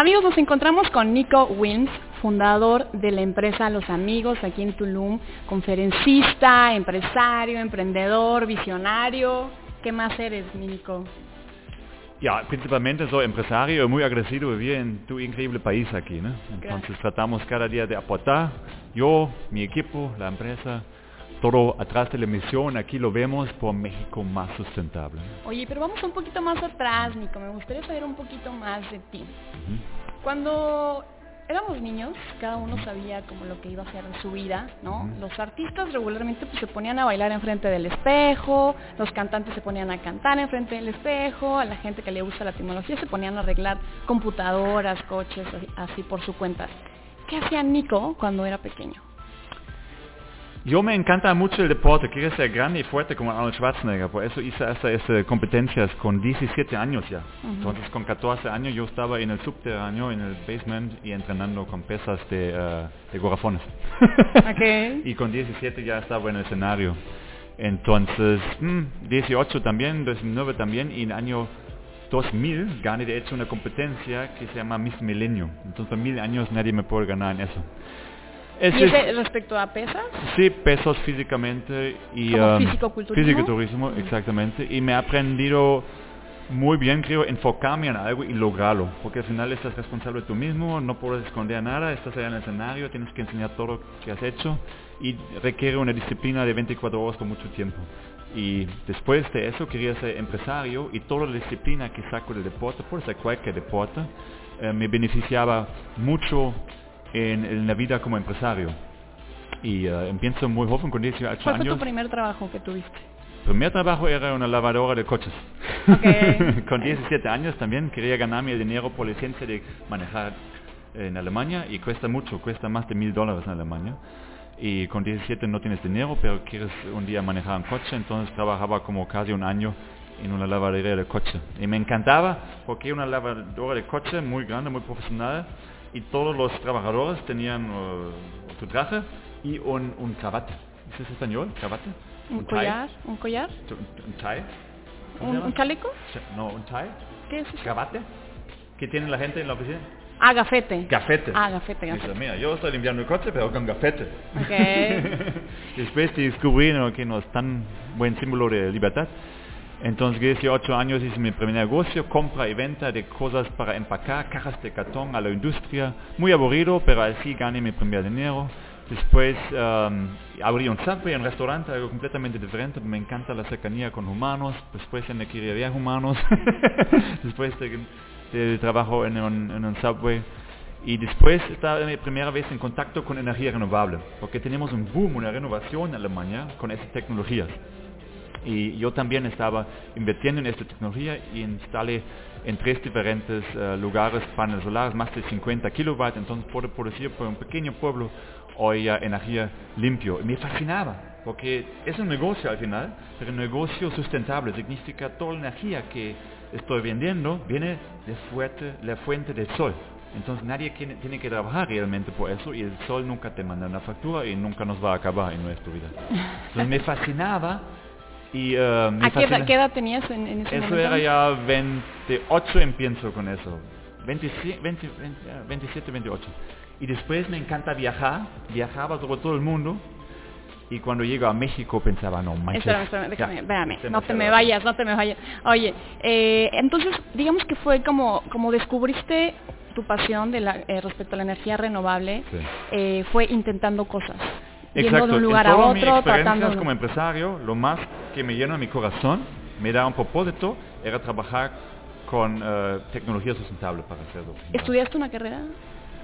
Amigos, nos encontramos con Nico Wins, fundador de la empresa Los Amigos aquí en Tulum, conferencista, empresario, emprendedor, visionario. ¿Qué más eres, Nico? Ya, principalmente soy empresario muy agradecido de vivir en tu increíble país aquí, ¿no? Entonces Gracias. tratamos cada día de aportar, yo, mi equipo, la empresa, todo atrás de la misión, aquí lo vemos por México más sustentable. Oye, pero vamos un poquito más atrás, Nico. Me gustaría saber un poquito más de ti. Cuando éramos niños, cada uno sabía como lo que iba a hacer en su vida, ¿no? Los artistas regularmente pues, se ponían a bailar enfrente del espejo, los cantantes se ponían a cantar enfrente del espejo, a la gente que le gusta la tecnología se ponían a arreglar computadoras, coches, así, así por su cuenta. ¿Qué hacía Nico cuando era pequeño? Yo me encanta mucho el deporte, quiero ser grande y fuerte como Arnold Schwarzenegger, por eso hice estas competencias con 17 años ya. Entonces con 14 años yo estaba en el subterráneo, en el basement y entrenando con pesas de, eh, de gorafones. Ok. y con 17 ya estaba en el escenario. Entonces, mm, 18 también, 19 también y en el año 2000 gané de hecho una competencia que se llama Miss Milenio. Entonces mil años nadie me puede ganar en eso. Ese ¿Y es- ese respecto a pesas? Sí, pesos físicamente y ¿Como um, físico-culturismo? físico-culturismo, exactamente. Y me he aprendido muy bien, creo, enfocarme en algo y lograrlo. Porque al final estás responsable tú mismo, no puedes esconder nada, estás allá en el escenario, tienes que enseñar todo lo que has hecho y requiere una disciplina de 24 horas por mucho tiempo. Y después de eso quería ser empresario y toda la disciplina que saco del deporte, puede ser cualquier deporte, eh, me beneficiaba mucho en, en la vida como empresario. Y eh, empiezo muy joven, con 18 ¿Cuál fue años. tu primer trabajo que tuviste? primer trabajo era una lavadora de coches. Con 17 años también quería ganarme el dinero por licencia de manejar en Alemania y cuesta mucho, cuesta más de mil dólares en Alemania. Y con 17 no tienes dinero, pero quieres un día manejar un coche, entonces trabajaba como casi un año en una lavadería de coche. Y me encantaba porque una lavadora de coche muy grande, muy profesional, y todos los trabajadores tenían eh, su traje y un, un cravate. ¿Es español? ¿Cravate? ¿Un collar? ¿Un collar? Un, tie. ¿Cómo ¿Un, un chaleco? Ch- No, un tie. ¿Qué es eso? ¿Cravate? ¿Qué tiene la gente en la oficina? Ah, gafete. Gafete. Ah, gafete, Dice, gafete. mira, yo estoy limpiando el coche, pero con gafete. Ok. Después descubrí ¿no? que no es tan buen símbolo de libertad. Entonces, 18 años hice mi primer negocio, compra y venta de cosas para empacar, cajas de cartón a la industria. Muy aburrido, pero así gané mi primer dinero. Después um, abrí un subway, un restaurante, algo completamente diferente. Me encanta la cercanía con humanos. Después en la quería humanos. Después de, de trabajo en un, en un subway. Y después estaba mi primera vez en contacto con energía renovable, porque tenemos un boom, una renovación en Alemania con esas tecnologías. Y yo también estaba invirtiendo en esta tecnología y instalé en tres diferentes eh, lugares paneles solares, más de 50 kilowatts, entonces puedo producir por un pequeño pueblo hoy energía limpio. Me fascinaba, porque es un negocio al final, pero un negocio sustentable significa toda la energía que estoy vendiendo viene de fuerte, la fuente del sol. Entonces nadie tiene que trabajar realmente por eso y el sol nunca te manda una factura y nunca nos va a acabar en nuestra vida. Entonces me fascinaba y me ¿A qué edad, qué edad tenías en, en ese Eso momento? era ya 28 empiezo con eso. 27, 20, 20, ah, 27, 28. Y después me encanta viajar, viajaba por todo el mundo y cuando llego a México pensaba, no manches. Espérame, espérame, ya, déjame, espérame, es no te me vayas, no te me vayas. Oye, eh, entonces, digamos que fue como, como descubriste tu pasión de la, eh, respecto a la energía renovable, Sí. eh, fue intentando cosas, yendo Exacto, de un lugar en a todas mis otro, tratando... como empresario, lo más que me llena mi corazón, me da un propósito, era trabajar con eh, tecnología sustentable para hacerlo. ¿Estudiaste una carrera?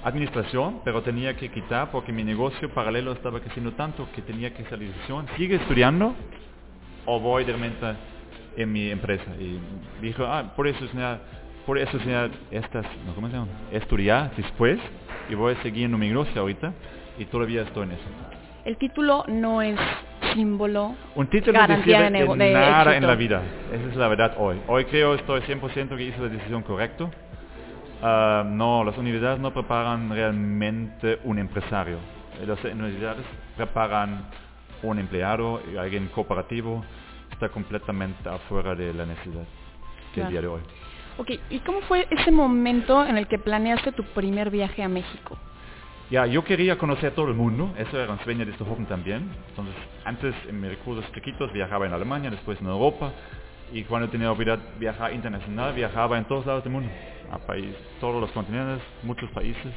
administración, pero tenía que quitar porque mi negocio paralelo estaba creciendo tanto que tenía que salir de decisión. ¿Sigue estudiando o voy de repente en mi empresa? Y dijo, ah, por eso es una, por eso es una, estas, no, ¿cómo se llama? Estudiar después y voy a seguir en mi negocio ahorita y todavía estoy en eso. El título no es símbolo, Un título garantía de, de nada éxito. en la vida. Esa es la verdad hoy. Hoy creo estoy 100% que hice la decisión correcta. Ah, no, las universidades no preparan realmente un empresario. Las universidades preparan un empleado, alguien cooperativo. Está completamente afuera de la necesidad del Claro. día de hoy. Ok, ¿y cómo fue ese momento en el que planeaste tu primer viaje a México? Ya, yo quería conocer todo el mundo, eso era un sueño de este joven también. Entonces, antes en mis recursos chiquitos viajaba en Alemania, después en Europa, y cuando tenía oportunidad de viajar internacional, viajaba en todos lados del mundo, a país, todos los continentes, muchos países,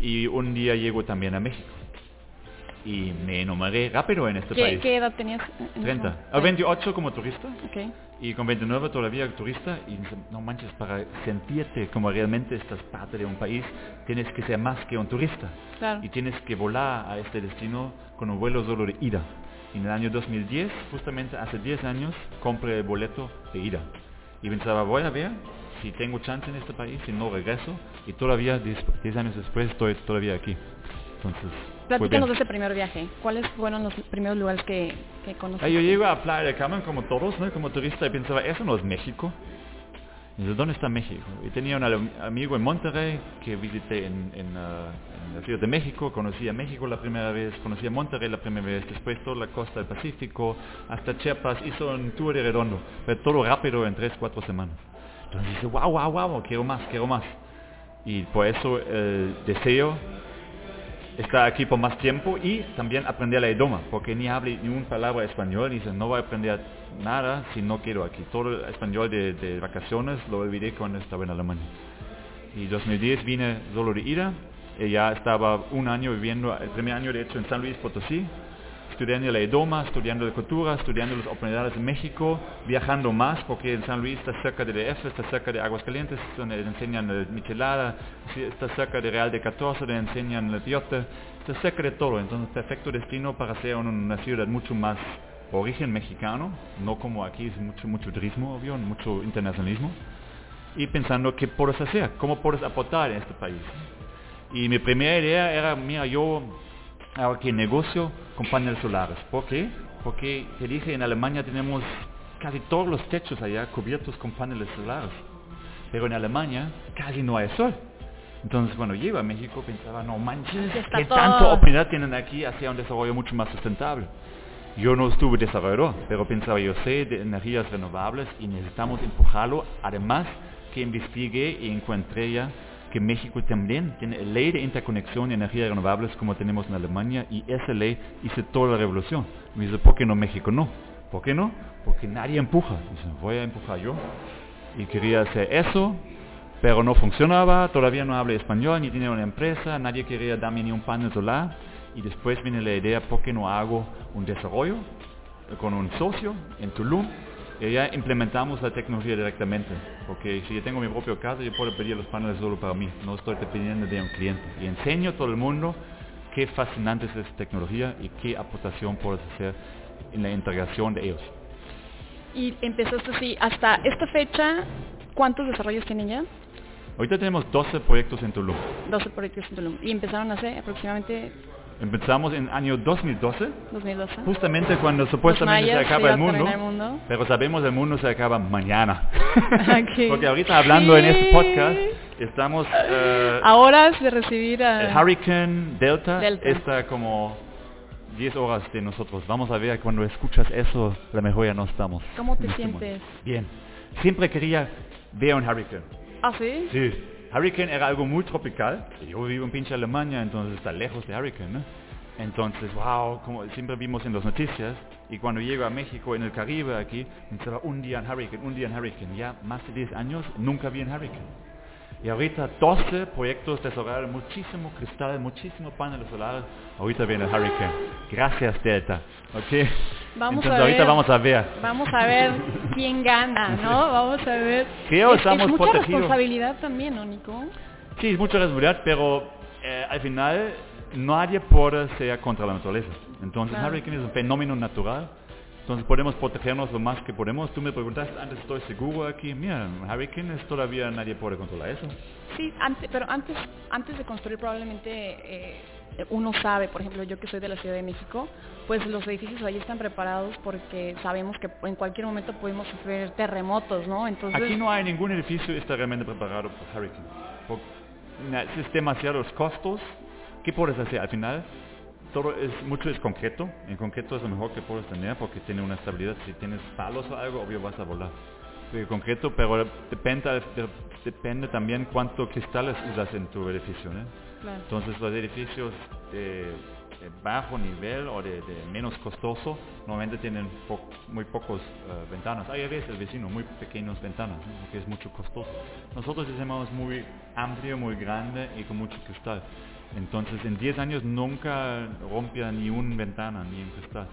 y un día llego también a México. Y me enamoré rápido en este ¿Qué, país. qué edad tenías? en ese 30. momento? A 28 como turista Ok. Y con 29 todavía turista y no manches, para sentirte como realmente estás parte de un país, tienes que ser más que un turista. Claro. Y tienes que volar a este destino con un vuelo solo de ida. Y en el año 2010, justamente hace 10 años, compré el boleto de ida. Y pensaba, voy a ver si tengo chance en este país, si no regreso. Y todavía, 10 10 años después, estoy todavía aquí. Entonces. Platícanos de ese primer viaje. ¿Cuáles fueron los primeros lugares que, que conociste? Yo llego a Playa del Carmen como todos, ¿no? como turista y pensaba, eso no es México. Y dice, ¿dónde está México? Y tenía un amigo en Monterrey que visité en, en, en la Ciudad de México, conocí a México la primera vez, conocí a Monterrey la primera vez, después toda la costa del Pacífico, hasta Chiapas, hizo un tour de redondo, pero todo rápido en tres, cuatro semanas. Entonces dice, wow, wow, wow, quiero más, quiero más. Y por eso el deseo estar aquí por más tiempo y también aprender el idioma, porque ni hablo ni una palabra español, dice, no voy a aprender nada si no quiero aquí. Todo el español de, de vacaciones lo olvidé cuando estaba en Alemania. Y 2010 vine solo de ida, ya estaba un año viviendo, el primer año de hecho en San Luis Potosí, estudiando el idioma, estudiando la cultura, estudiando las oportunidades en México, viajando más, porque en San Luis está cerca de DF, está cerca de Aguascalientes, donde enseñan el michelada, está cerca de Real de 14, donde enseñan el piote, está cerca de todo, entonces perfecto destino para ser un- una ciudad mucho más origen mexicano, no como aquí es mucho, mucho turismo, obvio, mucho internacionalismo, y pensando qué puedes hacer, cómo puedes aportar en este país. Y mi primera idea era, mira, yo hago aquí negocio con paneles solares. ¿Por qué? Porque te dije, en Alemania tenemos casi todos los techos allá cubiertos con paneles solares. Pero en Alemania casi no hay sol. Entonces, bueno, llego a México, pensaba, no manches, Que está ¿qué todo- tanta oportunidad tienen aquí hacia un desarrollo mucho más sustentable? Yo no estuve desarrollador, pero pensaba, yo sé de energías renovables y necesitamos empujarlo. Además, que investigué y encontré ya que México también tiene ley de interconexión de energías renovables como tenemos en Alemania y esa ley hizo toda la revolución. Me dice, ¿por qué no México no? ¿Por qué no? Porque nadie empuja. Dice, voy a empujar yo. Y quería hacer eso, pero no funcionaba, todavía no hablo español, ni tenía una empresa, nadie quería darme ni un panel solar. Y después viene la idea, ¿por qué no hago un desarrollo con un socio en Tulum? Y ya implementamos la tecnología directamente, porque si yo tengo mi propia casa, yo puedo pedir los paneles solo para mí, no estoy dependiendo de un cliente. Y enseño a todo el mundo qué fascinante es esta tecnología y qué aportación puedes hacer en la integración de ellos. Y empezaste así, hasta esta fecha, ¿cuántos desarrollos tienen ya? Ahorita tenemos 12 proyectos en Tulum. 12 proyectos en Tulum. Y empezaron hace aproximadamente Empezamos en año 2012, 2012. justamente cuando supuestamente se acaba el mundo, terminar el mundo. pero sabemos el mundo se acaba mañana. Porque ahorita hablando en este podcast, estamos... eh, A horas de recibir a... el Hurricane Delta, Delta. está como 10 horas de nosotros. Vamos a ver, cuando escuchas eso, a lo mejor ya no estamos. ¿Cómo te este sientes? mundo. Bien. Siempre quería ver un hurricane. ¿Ah, sí? Sí. Hurricane era algo muy tropical. Yo vivo en pinche Alemania, entonces está lejos de Hurricane. Entonces, wow, como siempre vimos en las noticias, y cuando llego a México, en el Caribe, aquí, pensaba un día en Hurricane, un día en Hurricane. Ya más de 10 años, nunca vi un Hurricane. Y ahorita 12 proyectos desarrollados, muchísimo cristal, muchísimo paneles solares. Ahorita viene el Hurricane. Gracias, Delta. ¿Ok? Vamos Entonces a ahorita ver. vamos a ver. Vamos a ver quién gana, ¿no? Vamos a ver. Creo es, estamos es mucha protegidos. responsabilidad también, ¿no, Nico? Sí, es mucha responsabilidad, pero eh, al final nadie puede ser contra la naturaleza. Entonces, Claro. Hurricane es un fenómeno natural. Entonces podemos protegernos lo más que podemos. Tú me preguntaste antes, estoy seguro aquí. Mira, un Hurricane es todavía nadie puede controlar eso. Sí, ante- pero antes, antes de construir probablemente eh, uno sabe, por ejemplo, yo que soy de la Ciudad de México, pues los edificios ahí están preparados porque sabemos que en cualquier momento podemos sufrir terremotos, ¿no? Entonces, Aquí no hay ningún edificio que está realmente preparado por Hurricane. Por- na- es demasiados costos. ¿Qué puedes hacer? Al final, todo es, mucho es concreto. En concreto es lo mejor que puedes tener porque tiene una estabilidad. Si tienes palos o algo, obvio vas a volar. de concreto, pero depende, de- depende también cuánto cristales usas en tu edificio. ¿eh? Claro. Entonces los edificios de, de bajo nivel o de, de menos costoso normalmente tienen po- muy pocos eh, ventanas. Hay a veces el vecino muy pequeñas ventanas, ¿no? porque es mucho costoso. Nosotros hacemos muy amplio, muy grande y con mucho cristal. Entonces en 10 años nunca rompía ni una ventana, ni un cristal.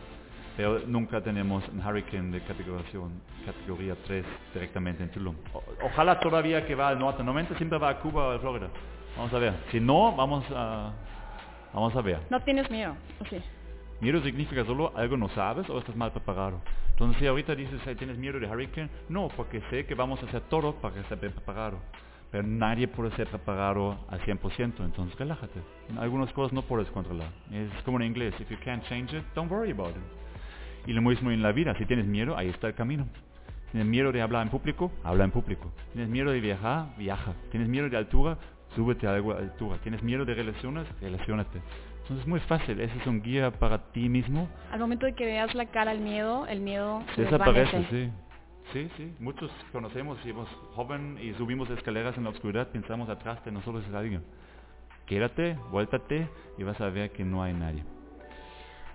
Pero nunca tenemos un Hurricane de categorización, categoría 3 directamente en Tulum. O- ojalá todavía que va al norte. Normalmente siempre va a Cuba o a Florida. Vamos a ver. Si no, vamos a, vamos a ver. No tienes miedo, ¿o sí? Miedo significa solo algo no sabes o estás mal preparado. Entonces si ahorita dices, "Ay, ¿tienes miedo de Hurricane? No, porque sé que vamos a hacer todo para que esté bien preparado. Pero nadie puede ser preparado al 100%, entonces relájate. Algunas cosas no puedes controlar. Es como en inglés, if you can't change it, don't worry about it. Y lo mismo en la vida, si tienes miedo, ahí está el camino. ¿Tienes miedo de hablar en público? Habla en público. ¿Tienes miedo de viajar? Viaja. ¿Tienes miedo de altura? Súbete a de altura. ¿Tienes miedo de relaciones? Relacionate. Entonces es muy fácil, ese es un guía para ti mismo. Al momento de que veas la cara al miedo, el miedo Desaparece, sí. Sí, sí. Muchos conocemos, somos joven y subimos escaleras en la oscuridad, pensamos atrás de nosotros es alguien. Quédate, vuéltate y vas a ver que no hay nadie.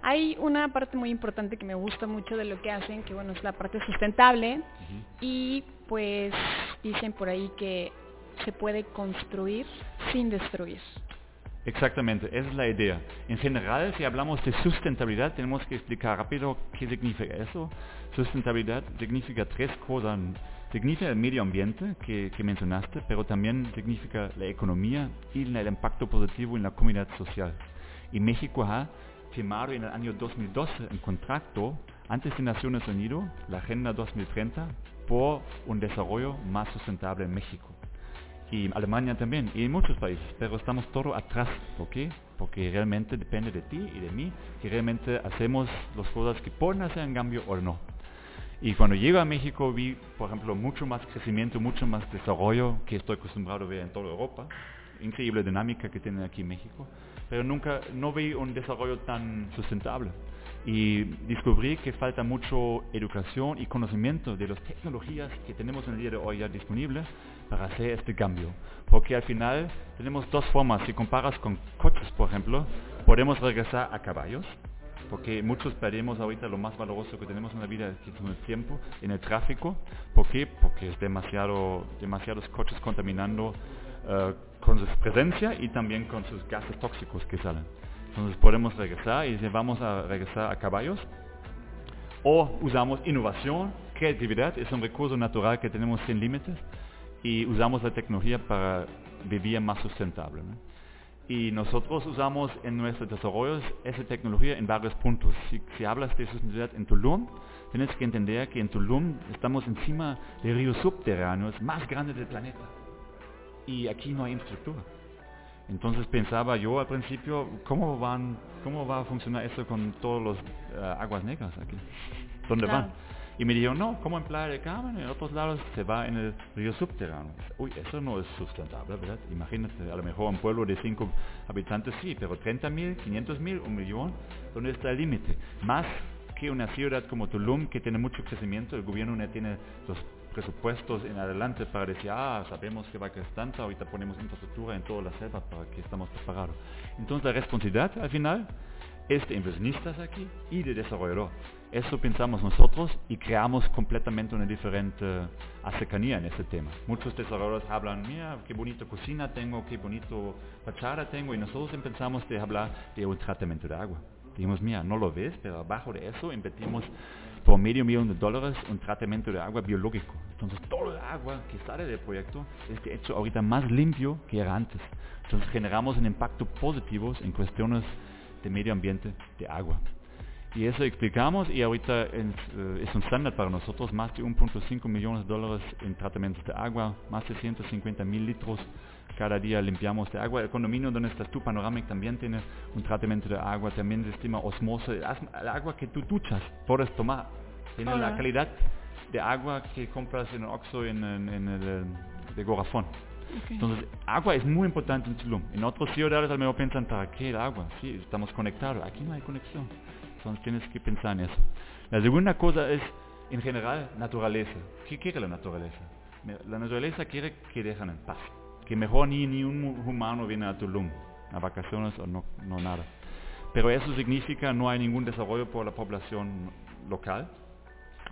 Hay una parte muy importante que me gusta mucho de lo que hacen, que bueno, es la parte sustentable y pues dicen por ahí que se puede construir sin destruir. Exactamente, esa es la idea. En general, si hablamos de sustentabilidad, tenemos que explicar rápido qué significa eso. Sustentabilidad significa tres cosas. Significa el medio ambiente que, que mencionaste, pero también significa la economía y el impacto positivo en la comunidad social. Y México ha firmado en el año 2012 un contrato antes de Naciones Unidas, la Agenda 2030, por un desarrollo más sustentable en México y Alemania también, y en muchos países, pero estamos todo atrás, ¿por qué? Porque realmente depende de ti y de mí, que realmente hacemos las cosas que pueden hacer en cambio o no. Y cuando llego a México vi, por ejemplo, mucho más crecimiento, mucho más desarrollo que estoy acostumbrado a ver en toda Europa, increíble dinámica que tienen aquí en México, pero nunca, no vi un desarrollo tan sustentable. Y descubrí que falta mucho educación y conocimiento de las tecnologías que tenemos en el día de hoy ya disponibles para hacer este cambio. Porque al final tenemos dos formas. Si comparas con coches, por ejemplo, podemos regresar a caballos, porque muchos perdemos ahorita lo más valoroso que tenemos en la vida, que es el tiempo, en el tráfico. ¿Por qué? Porque es demasiado, demasiados coches contaminando eh, con su presencia y también con sus gases tóxicos que salen. Entonces podemos regresar y vamos a regresar a caballos. O usamos innovación, creatividad, es un recurso natural que tenemos sin límites y usamos la tecnología para vivir más sustentable. Y nosotros usamos en nuestros desarrollos esa tecnología en varios puntos. Si, hablas de sustentabilidad en Tulum, tienes que entender que en Tulum estamos encima de ríos subterráneos más grandes del planeta. Y aquí no hay infraestructura. Entonces pensaba yo al principio, ¿cómo, van, cómo va a funcionar eso con todas las aguas negras aquí? ¿Dónde van? Y me dijeron, no, como en Playa del Carmen, en otros lados se va en el río subterráneo. Uy, eso no es sustentable, ¿verdad? Imagínate, a lo mejor un pueblo de 5 habitantes sí, pero 30 mil, 500 mil, un millón, ¿dónde está el límite? Más que una ciudad como Tulum, que tiene mucho crecimiento, el gobierno no tiene los presupuestos en adelante para decir, ah, sabemos que va a crecer tanto, ahorita ponemos infraestructura en toda la selva para que estamos preparados. Entonces la responsabilidad al final es de inversionistas aquí y de desarrollador. Eso pensamos nosotros y creamos completamente una diferente uh, cercanía en ese tema. Muchos desarrolladores hablan, mira, qué bonito cocina tengo, qué bonito fachada tengo, y nosotros empezamos de hablar de un tratamiento de agua. Dijimos, mira, no lo ves, pero abajo de eso invertimos por medio millón de dólares un tratamiento de agua biológico. Entonces todo el agua que sale del proyecto es de hecho ahorita más limpio que era antes. Entonces generamos un impacto positivo en cuestiones de medio ambiente de agua. Y eso explicamos y ahorita es, uh, es un estándar para nosotros, más de 1.5 millones de dólares en tratamientos de agua, más de 150 mil litros cada día limpiamos de agua. El condominio donde estás tú, Panoramic, también tiene un tratamiento de agua, también se estima osmosis. El agua que tú duchas puedes tomar. Tiene la calidad de agua que compras en el Oxxo en, en, en el de Gorafón. Okay. Entonces, agua es muy importante en Tulum. En otras ciudades a lo mejor piensan, ¿para qué el agua? Sí, estamos conectados. Aquí no hay conexión. Entonces tienes que pensar en eso. La segunda cosa es En general, naturaleza. ¿Qué quiere la naturaleza? La naturaleza quiere que dejan en paz. Que mejor ni, ni un humano viene a Tulum a vacaciones o no, no nada. Pero eso significa no hay ningún desarrollo por la población local.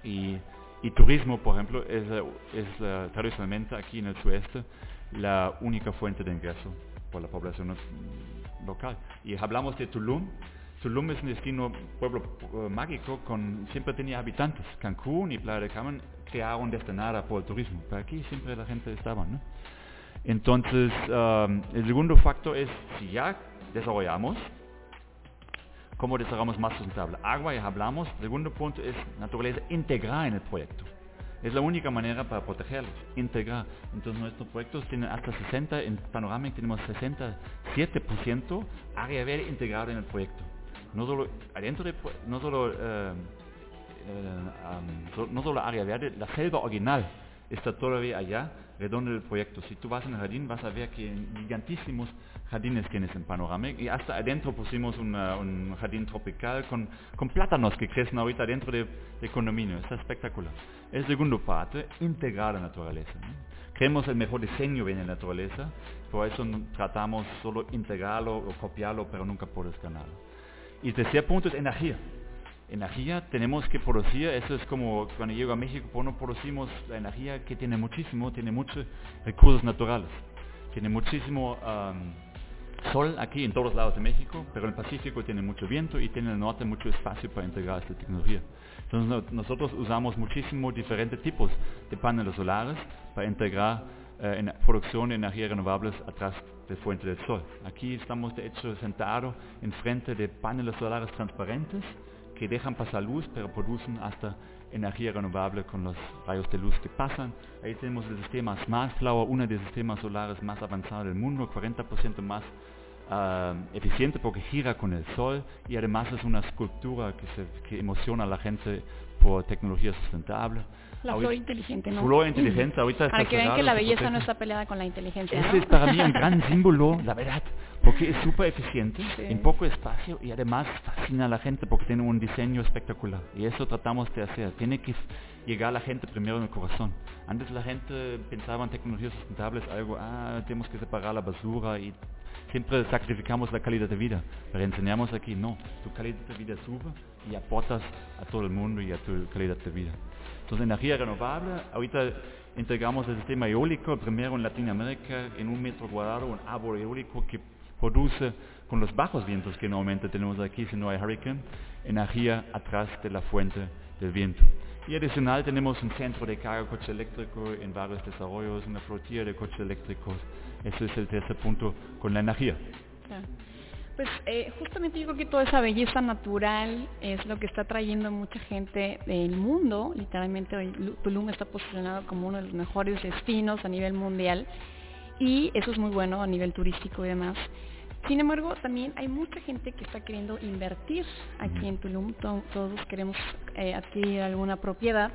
Y, y turismo, por ejemplo, es, es uh, tradicionalmente aquí en el sueste la única fuente de ingreso por la población local. Y hablamos de Tulum. Tulum es un destino, pueblo uh, mágico, con, siempre tenía habitantes. Cancún y Playa de Carmen crearon desde nada por el turismo. Pero aquí siempre la gente estaba, ¿no? Entonces, um, el segundo factor es, si ya desarrollamos, ¿cómo desarrollamos más sustentable? Agua, ya hablamos. El segundo punto es naturaleza integrar en el proyecto. Es la única manera para protegerlos, integrar. Entonces nuestros proyectos tienen hasta 60, en Panoramic tenemos 67% área verde integrado en el proyecto. No solo adentro de, no solo, eh, eh, no solo área verde, la selva original está todavía allá, redondo del proyecto. Si tú vas en el jardín vas a ver que gigantísimos jardines tienes en Panorama y hasta adentro pusimos un jardín tropical con, con, plátanos que crecen ahorita dentro de, de condominio. Está espectacular. El segundo parte, integrar la naturaleza. Creemos el mejor diseño viene de la naturaleza, por eso tratamos solo integrarlo o copiarlo, pero nunca por escanearlo. Y tercer punto es energía energía tenemos que producir, eso es como cuando llego a México, pues no producimos la energía que tiene muchísimo, tiene muchos recursos naturales, tiene muchísimo sol aquí en todos lados de México, pero en el Pacífico tiene mucho viento y tiene en el norte mucho espacio para integrar esta tecnología. Entonces nosotros usamos muchísimos diferentes tipos de paneles solares para integrar eh, en producción de energías renovables atrás de fuente del sol. Aquí estamos de hecho sentados en frente de paneles solares transparentes que dejan pasar luz, pero producen hasta energía renovable con los rayos de luz que pasan. Ahí tenemos el sistema Smart Flower, uno de los sistemas solares más avanzados del mundo, 40% más uh, eficiente porque gira con el sol y además es una escultura que, se, que emociona a la gente por tecnología sustentable. La flor inteligente, ¿no? Flor inteligente, ahorita está Para que vean que la belleza no está peleada con la inteligencia. Ese es para mí un gran símbolo, la verdad, porque es súper eficiente, en poco espacio y además fascina a la gente porque tiene un diseño espectacular. Y eso tratamos de hacer. Tiene que llegar a la gente primero en el corazón. Antes la gente pensaba en tecnologías sustentables, algo, ah, tenemos que separar la basura y siempre sacrificamos la calidad de vida, pero enseñamos aquí, no, tu calidad de vida sube y aportas a todo el mundo y a tu calidad de vida. Entonces, energía renovable, ahorita entregamos el sistema eólico, primero en Latinoamérica, en un metro cuadrado, un árbol eólico que produce con los bajos vientos que normalmente tenemos aquí si no hay hurricane, energía atrás de la fuente del viento. Y adicional tenemos un centro de carga coche eléctrico en varios desarrollos, una flotilla de coches eléctricos. Ese es el tercer punto con la energía. Pues eh, justamente yo creo que toda esa belleza natural es lo que está trayendo a mucha gente del mundo. Literalmente hoy Tulum está posicionado como uno de los mejores destinos a nivel mundial y eso es muy bueno a nivel turístico y demás. Sin embargo, también hay mucha gente que está queriendo invertir aquí en Tulum. Todos queremos eh, adquirir alguna propiedad.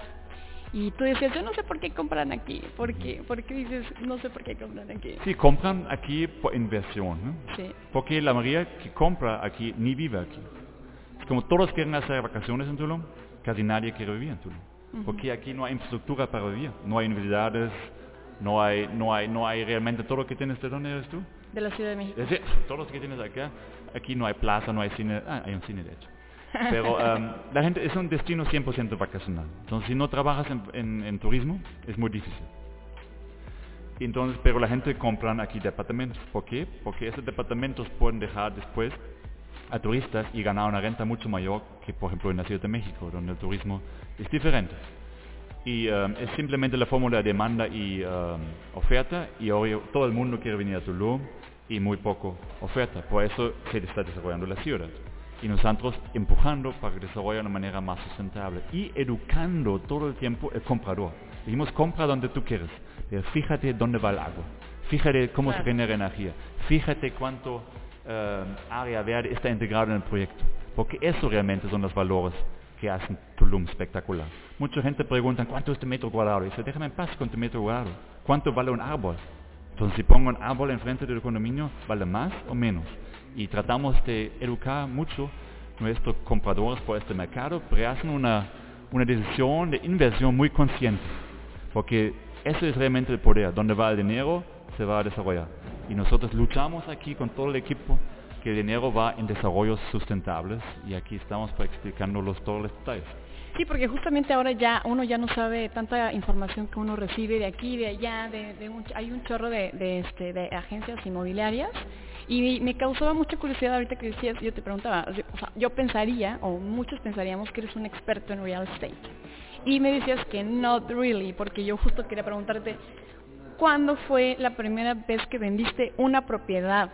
Y tú dices, yo no sé por qué compran aquí. ¿Por qué? ¿Por qué dices, no sé por qué compran aquí? Sí, compran aquí por inversión. ¿no? Sí. Porque la mayoría que compra aquí ni vive aquí. Como todos quieren hacer vacaciones en Tulum, casi nadie quiere vivir en Tulum. Porque aquí no hay infraestructura para vivir. No hay universidades, no hay, no hay, no hay realmente todo lo que tienes. ¿De dónde eres tú? De la Ciudad de México. Es decir, todos los que tienes acá, aquí no hay plaza, no hay cine, ah, hay un cine de hecho. Pero um, la gente es un destino 100% vacacional. Entonces, si no trabajas en, en, turismo, es muy difícil. Entonces, pero la gente compra aquí departamentos. ¿Por qué? Porque esos departamentos pueden dejar después a turistas y ganar una renta mucho mayor que, por ejemplo, en la Ciudad de México, donde el turismo es diferente. Y um, es simplemente la fórmula de demanda y um, oferta, y hoy todo el mundo quiere venir a Tulum, y muy poco oferta. Por eso se está desarrollando la ciudad. Y nosotros empujando para que desarrolle de una manera más sustentable y educando todo el tiempo el comprador. Dijimos, compra donde tú quieres. Pero fíjate dónde va el agua. Fíjate cómo se genera energía. Fíjate cuánto eh, área verde está integrado en el proyecto. Porque eso realmente son los valores que hacen Tulum espectacular. Mucha gente pregunta, ¿cuánto es tu metro cuadrado? Y dice, déjame en paz con tu metro cuadrado. ¿Cuánto vale un árbol? Entonces, si pongo un árbol enfrente del condominio, ¿vale más o menos? Y tratamos de educar mucho nuestros compradores por este mercado, pero hacen una, una decisión de inversión muy consciente, porque eso es realmente el poder, donde va el dinero se va a desarrollar. Y nosotros luchamos aquí con todo el equipo que el dinero va en desarrollos sustentables y aquí estamos para explicándolos todos los detalles. Sí, porque justamente ahora ya uno ya no sabe tanta información que uno recibe de aquí, de allá, de, hay un chorro de, este, de agencias inmobiliarias y me causaba mucha curiosidad ahorita que decías, yo te preguntaba, o sea, yo pensaría, o muchos pensaríamos que eres un experto en real estate. Y me decías que not really, porque yo justo quería preguntarte, ¿cuándo fue la primera vez que vendiste una propiedad?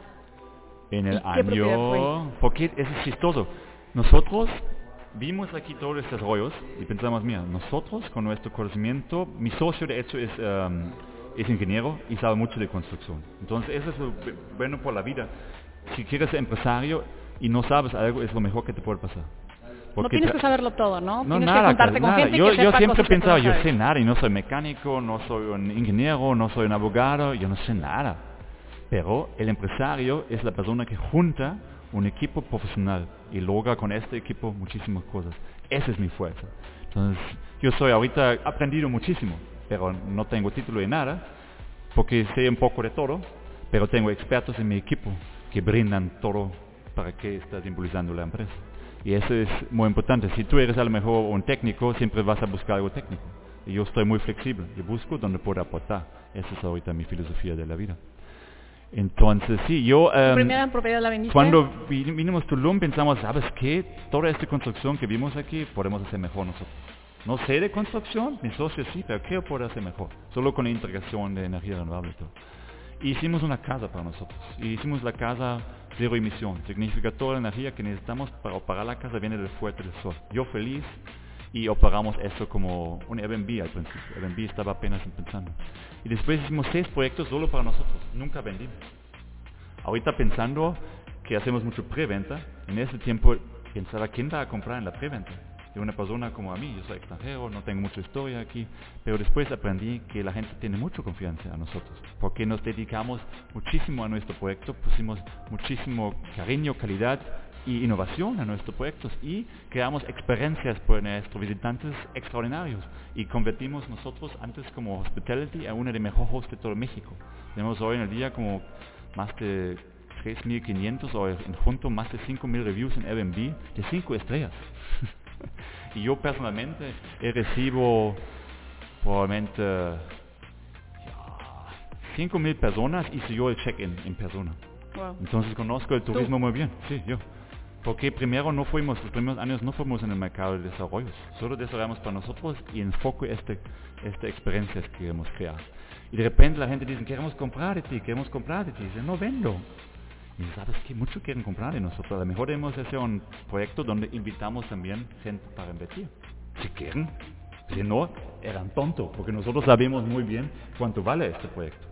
En el año... Porque es chistoso. Nosotros vimos aquí todos estos rollos y pensamos, mira, nosotros con nuestro conocimiento, mi socio de hecho es, um, es ingeniero y sabe mucho de construcción. Entonces eso es lo bueno por la vida. Si quieres ser empresario y no sabes algo, es lo mejor que te puede pasar. no tienes que saberlo todo, ¿no? No, tienes nada, que juntarte con nada. gente yo, que yo sepa siempre tú pensaba, no yo sé nada y no soy mecánico, no soy un ingeniero, no soy un abogado, yo no sé nada. Pero el empresario es la persona que junta un equipo profesional y logra con este equipo muchísimas cosas. Esa es mi fuerza. Entonces, yo soy ahorita aprendido muchísimo, pero no tengo título de nada, porque sé un poco de todo, pero tengo expertos en mi equipo que brindan todo para que estás impulsando la empresa. Y eso es muy importante. Si tú eres a lo mejor un técnico, siempre vas a buscar algo técnico. Y yo estoy muy flexible. Yo busco donde puedo aportar. Esa es ahorita mi filosofía de la vida. Entonces, sí, yo... ¿Tu em, primera propiedad la vendiste? cuando vi- vinimos a Tulum pensamos, ¿sabes qué? Toda esta construcción que vimos aquí podemos hacer mejor nosotros. No sé de construcción, mi socio sí, pero ¿qué puedo hacer mejor? Solo con la integración de energía renovable y todo. Hicimos una casa para nosotros. Hicimos la casa cero emisión. Significa toda la energía que necesitamos para operar la casa viene del fuerte del sol. Yo feliz y operamos eso como un Airbnb al principio. Airbnb estaba apenas empezando. Y después hicimos seis proyectos solo para nosotros. Nunca vendimos. Ahorita pensando que hacemos mucho preventa, en ese tiempo pensaba quién va a comprar en la preventa. De una persona como a mí, yo soy extranjero, no tengo mucha historia aquí, pero después aprendí que la gente tiene mucha confianza a nosotros, porque nos dedicamos muchísimo a nuestro proyecto, pusimos muchísimo cariño, calidad y innovación a nuestros proyectos y creamos experiencias para nuestros visitantes extraordinarios y convertimos nosotros antes como hospitality a uno de los mejores hosts de todo México. Tenemos hoy en el día como más de 3.500 o en junto más de 5.000 reviews en Airbnb de 5 estrellas. y yo personalmente recibo probablemente ya, 5.000 personas hice yo el check-in en persona. Wow. Entonces conozco el turismo muy bien, sí, yo. Porque primero no fuimos, los primeros años no fuimos en el mercado de desarrollos, solo desarrollamos para nosotros y enfoco este, esta experiencias que queremos crear. Y de repente la gente dice, queremos comprar de ti, queremos comprar de ti. Y dice, no vendo. Y sabes que muchos quieren comprar de nosotros. A lo mejor debemos hacer un proyecto donde invitamos también gente para invertir. Si quieren. Si no, eran tontos, porque nosotros sabemos muy bien cuánto vale este proyecto.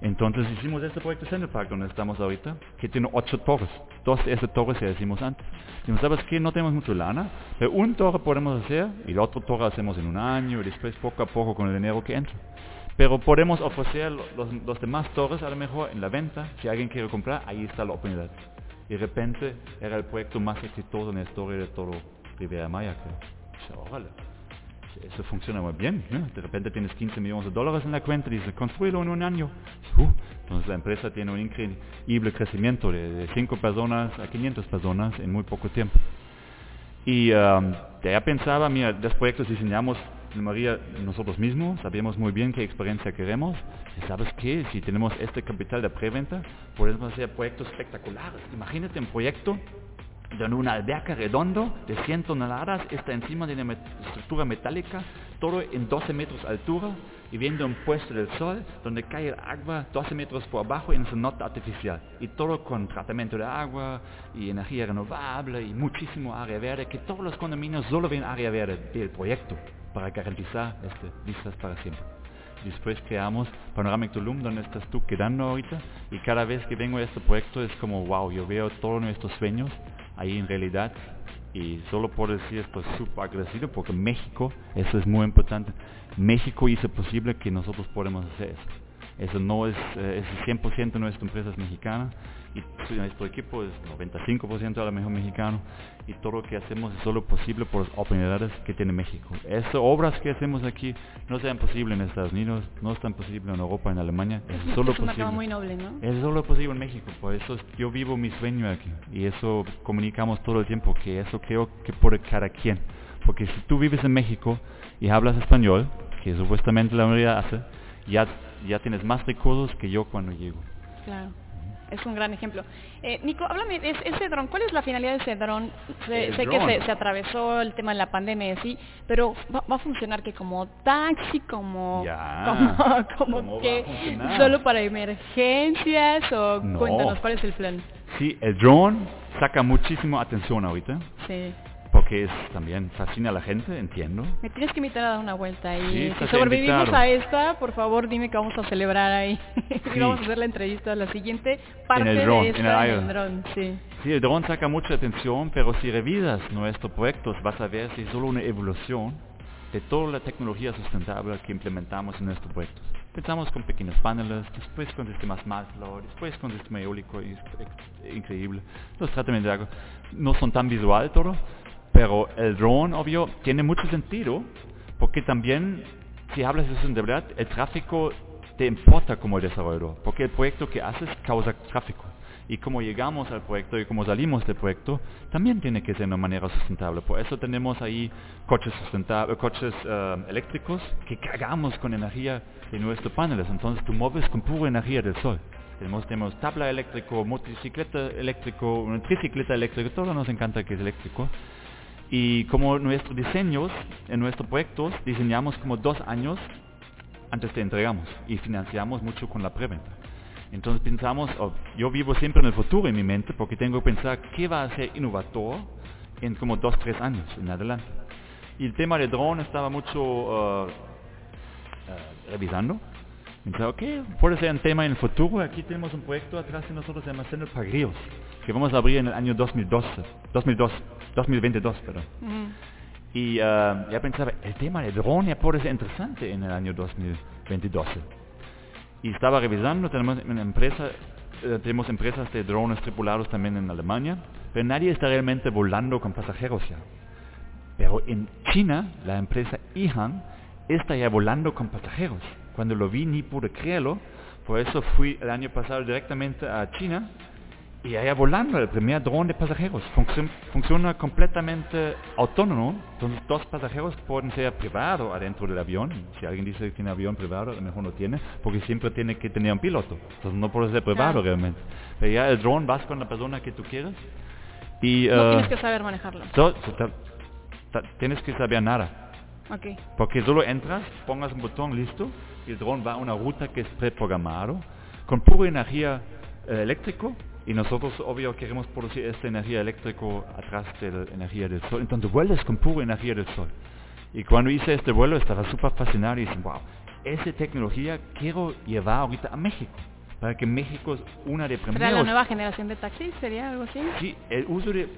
Entonces hicimos este proyecto Central Park donde estamos ahorita, que tiene ocho torres. Dos de esas torres ya hicimos antes. Y ¿sabes qué? No tenemos mucha lana, pero un torre podemos hacer y la otra torre hacemos en un año y después poco a poco con el dinero que entra. Pero podemos ofrecer lo- los, los demás torres a lo mejor en la venta. Si alguien quiere comprar, ahí está la oportunidad. Y de repente era el proyecto más exitoso en la historia de todo Riviera Maya, creo. Eso funciona muy bien. De repente tienes 15 millones de dólares en la cuenta y dices, construirlo en un año. Uh, entonces la empresa tiene un increíble crecimiento de, de 5 personas a 500 personas en muy poco tiempo. Y um, ahí pensaba, mira, los proyectos diseñamos María nosotros mismos, sabíamos muy bien qué experiencia queremos. Y sabes qué, si tenemos este capital de preventa, podemos hacer proyectos espectaculares. Imagínate un proyecto donde una alberca redondo de 100 toneladas está encima de una estructura metálica, todo en 12 metros de altura y viendo un puesto del sol donde cae el agua 12 metros por abajo en su nota artificial. Y todo con tratamiento de agua y energía renovable y muchísimo área verde, que todos los condominios solo ven área verde del proyecto para garantizar este, vistas para siempre. Después creamos Panoramic Tulum, donde estás tú quedando ahorita, y cada vez que vengo a este proyecto es como, wow, yo veo todos nuestros sueños ahí en realidad, y solo puedo decir estoy súper agradecido porque México, eso es muy importante, México hizo posible que nosotros podamos hacer eso. Eso no es, eh, es 100% nuestra empresa es mexicana y pues, nuestro equipo es 95% a lo mejor mexicano y todo lo que hacemos es solo posible por las oportunidades que tiene México. Esas obras que hacemos aquí no sean posibles en Estados Unidos, no están posibles en Europa, en Alemania, es, solo es posible. muy noble, ¿no? Es solo posible en México, por eso es- yo vivo mi sueño aquí y eso comunicamos todo el tiempo, que eso creo que por cada quien. Porque si tú vives en México y hablas español, que supuestamente la mayoría hace, ya, ya tienes más recursos que yo cuando llego. Claro. Es un gran ejemplo. Eh, Nico, háblame, de ese- ese dron, ¿cuál es la finalidad de ese dron? Sé, que dron. se, se atravesó el tema de la pandemia y así, pero ¿va, va a funcionar que como taxi, como, Ya. como, como ¿Cómo va que solo para emergencias o No. cuéntanos cuál es el plan? Sí, el drone saca muchísima atención ahorita, Sí. Porque es también fascina a la gente, entiendo. Me tienes que invitar a dar una vuelta Sí, y si sobrevivimos a esta, por favor dime que vamos a celebrar ahí. Sí. y vamos a hacer la entrevista, la siguiente parte el dron, de en el en aire. el dron, sí. Sí, el dron saca mucha atención, pero si revisas nuestros proyectos vas a ver si es solo una evolución de toda la tecnología sustentable que implementamos en nuestros proyectos. Empezamos con pequeños paneles, después con sistemas smart flow, después con sistema eólico, increíble. Los tratamientos de agua no son tan visual todo, pero el drone, obvio, tiene mucho sentido, porque también, si hablas de sustentabilidad, el tráfico te importa como desarrollador, porque el proyecto que haces causa tráfico. Y como llegamos al proyecto y como salimos del proyecto, también tiene que ser de una manera sustentable. Por eso tenemos ahí coches, coches eh, eléctricos que cargamos con energía de nuestros paneles. Entonces tú mueves con pura energía del sol. Tenemos, tenemos tabla eléctrico, motocicleta eléctrico, una tricicleta eléctrica, todo nos encanta que es eléctrico. Y como nuestros diseños, en nuestros proyectos, diseñamos como dos años antes te entregamos y financiamos mucho con la preventa. Entonces pensamos, oh, yo vivo siempre en el futuro en mi mente porque tengo que pensar qué va a ser innovador en como dos, tres años en adelante. Y el tema de drone estaba mucho eh, eh, revisando. Pensaba, ok, puede ser un tema en el futuro. Aquí tenemos un proyecto atrás de nosotros, se llama Centro Pagríos, que vamos a abrir en el año 2012, 2002, 2022, perdón. Ujú. Y eh, ya pensaba, el tema de drone ya puede ser interesante en el año 2022. Y estaba revisando, tenemos una empresa, eh, tenemos empresas de drones tripulados también en Alemania, pero nadie está realmente volando con pasajeros ya. Pero en China, la empresa Ihan está ya volando con pasajeros. Cuando lo vi ni pude creerlo, por eso fui el año pasado directamente a China y allá volando el primer dron de pasajeros. Func- funciona completamente autónomo, entonces dos pasajeros pueden ser privados adentro del avión. Si alguien dice que tiene avión privado, a lo mejor no tiene, porque siempre tiene que tener un piloto. Entonces no puede ser privado Claro. realmente. Pero ya el dron vas con la persona que tú quieras y... No eh, tienes que saber manejarlo. so- so- ta- ta- tienes que saber nada. Ok. Porque solo entras, pongas un botón, listo, y el dron va a una ruta que es preprogramado, con pura energía eh, eléctrico, y nosotros, obvio, queremos producir esta energía eléctrica atrás de la energía del sol. Entonces vuelas con pura energía del sol. Y cuando hice este vuelo estaba súper fascinado y dije, wow, esa tecnología quiero llevar ahorita a México, para que México es una de ¿Será la primeros nueva generación de taxis? ¿Sería algo así? Sí, el uso de...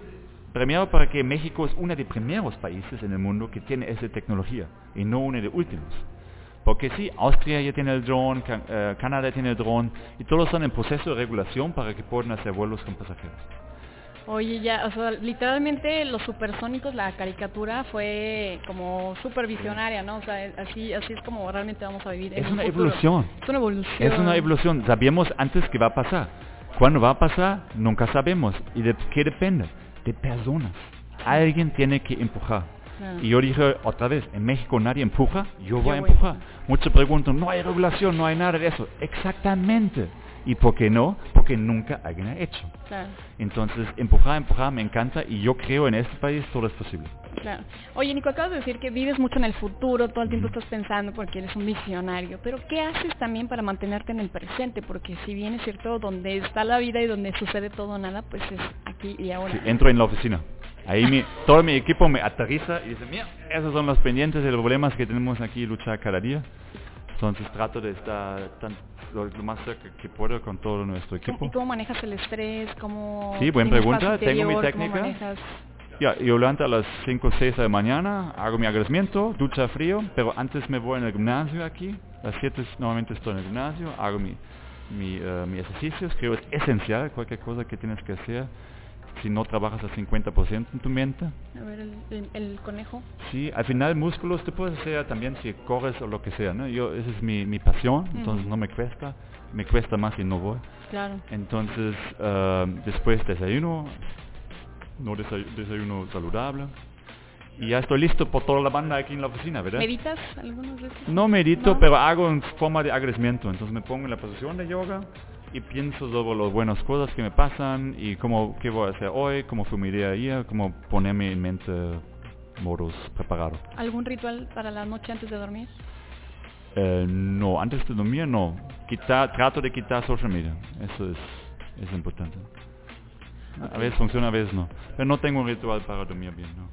Primero para que México es uno de primeros países en el mundo que tiene esa tecnología y no uno de últimos. Porque sí, Austria ya tiene el drone, Can- eh, Canadá tiene el drone y todos están en proceso de regulación para que puedan hacer vuelos con pasajeros. Oye, ya, o sea, literalmente los supersónicos, la caricatura fue como super visionaria, ¿no? O sea, así, así es como realmente vamos a vivir. Es un una futuro. evolución. Es una evolución. Es una evolución. Sabíamos antes que va a pasar. ¿Cuándo va a pasar? Nunca sabemos. ¿Y de qué depende? De personas. Alguien tiene que empujar. Claro. Y yo dije otra vez, en México nadie empuja, yo voy a voy a empujar. Muchos preguntan, no hay regulación, no hay nada de eso. Exactamente. ¿Y por qué no? Porque nunca alguien ha hecho. Claro, Entonces, empujar, empujar, me encanta y yo creo en este país todo es posible. claro. Oye, Nico, acabas de decir que vives mucho en el futuro, todo el tiempo estás pensando porque eres un visionario, pero ¿qué haces también para mantenerte en el presente? Porque si bien es cierto, donde está la vida y donde sucede todo nada, pues es aquí y ahora. Sí, entro en la oficina. Ahí mi, todo mi equipo me aterriza y dice, mira, esos son los pendientes y los problemas que tenemos aquí y luchar cada día. Entonces trato de estar tan, lo, lo más cerca que puedo con todo nuestro ¿Y equipo. cómo manejas el estrés? ¿Cómo Sí, buena pregunta. paz Tengo mi interior? ¿Cómo técnica. Ya, yo levanto a las 5 o 6 de la mañana, hago mi agradecimiento, ducha frío, pero antes me voy en el gimnasio aquí. A las 7 normalmente estoy en el gimnasio, hago mi mi, eh, mi ejercicios, creo es esencial cualquier cosa que tienes que hacer. Si no trabajas al 50% en tu mente, A ver, el, el- el conejo. Sí, al final músculos te puedes hacer también si corres o lo que sea, ¿no? Yo, esa es mi, mi pasión, entonces no me cuesta, me cuesta más si no voy. Claro. Entonces, ah, después desayuno, no desay- desayuno saludable, y ya estoy listo por toda la banda aquí en la oficina, ¿verdad? ¿Meditas algunas veces? No medito, No. pero hago en forma de agradecimiento, entonces me pongo en la posición de yoga y pienso sobre las buenas cosas que me pasan y cómo, qué voy a hacer hoy, cómo fue mi día ayer, cómo ponerme en mente modos preparados. ¿Algún ritual para la noche antes de dormir? Eh, no, antes de dormir no. Quitar, trato de quitar social media. Eso es, es importante. A veces funciona, a veces no. Pero no tengo un ritual para dormir bien, ¿no?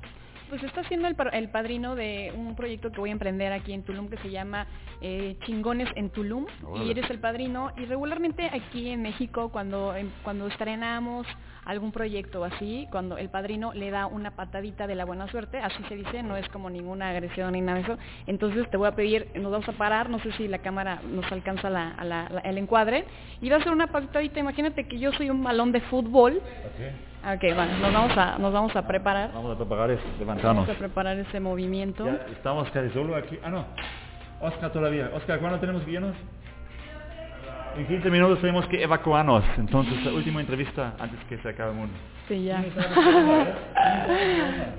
Pues está siendo el, padrino de un proyecto que voy a emprender aquí en Tulum que se llama eh, Chingones en Tulum. Y eres el padrino. Y regularmente aquí en México cuando em- cuando estrenamos algún proyecto así, cuando el padrino le da una patadita de la buena suerte, así se dice, no es como ninguna agresión ni nada de eso, entonces te voy a pedir, nos vamos a parar, no sé si la cámara nos alcanza la- a la- la- el encuadre, y va a ser una patadita, imagínate que yo soy un balón de fútbol, ok, va, nos vamos a, nos vamos a preparar. Vamos a preparar esto, levantarnos. Vamos a preparar ese movimiento. Ya estamos casi solo aquí. Ah, no. Oscar todavía. Oscar, ¿cuándo tenemos que irnos? En 15 minutos tenemos que evacuarnos. Entonces, la última entrevista antes que se acabe el mundo. Sí, ya.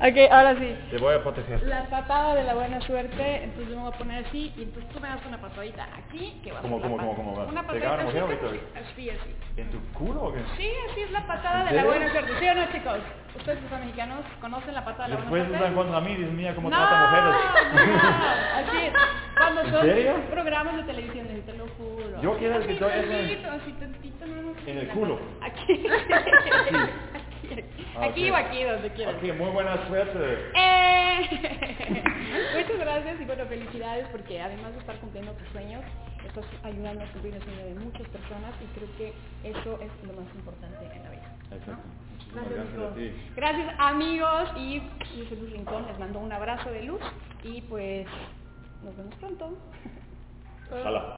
Ok, ahora sí. Te voy a proteger. La patada de la buena suerte, entonces yo me voy a poner así y entonces tú me das una patadita aquí, que va a ser ¿Cómo, cómo, cómo, cómo va? Una ¿Pegar a patadita la mujer o así, así, así. ¿En tu culo o qué? Sí, así es la patada ¿En de la buena suerte, ¿sí o no chicos? Ustedes son mexicanos, ¿conocen la patada de la Después buena suerte? contra mí, dicen, mira cómo no, trata mujeres. no, así es. Cuando ¿En son serio? programas de televisión, te lo juro. Yo quiero que Así todo eso- tantito, así tantito, no, no, En el culo. Aquí. aquí, aquí, aquí o aquí, donde quieras. Ok, muy buena suerte. ¡Eh! Muchas gracias y bueno, felicidades porque además de estar cumpliendo tus sueños, estás ayudando a cumplir el sueño de muchas personas y creo que eso es lo más importante en la vida. ¿no? Exacto. Muchísimas Gracias, a ti. Gracias amigos y yo soy Luz Rincón, les mando un abrazo de luz y pues nos vemos pronto. Ojalá.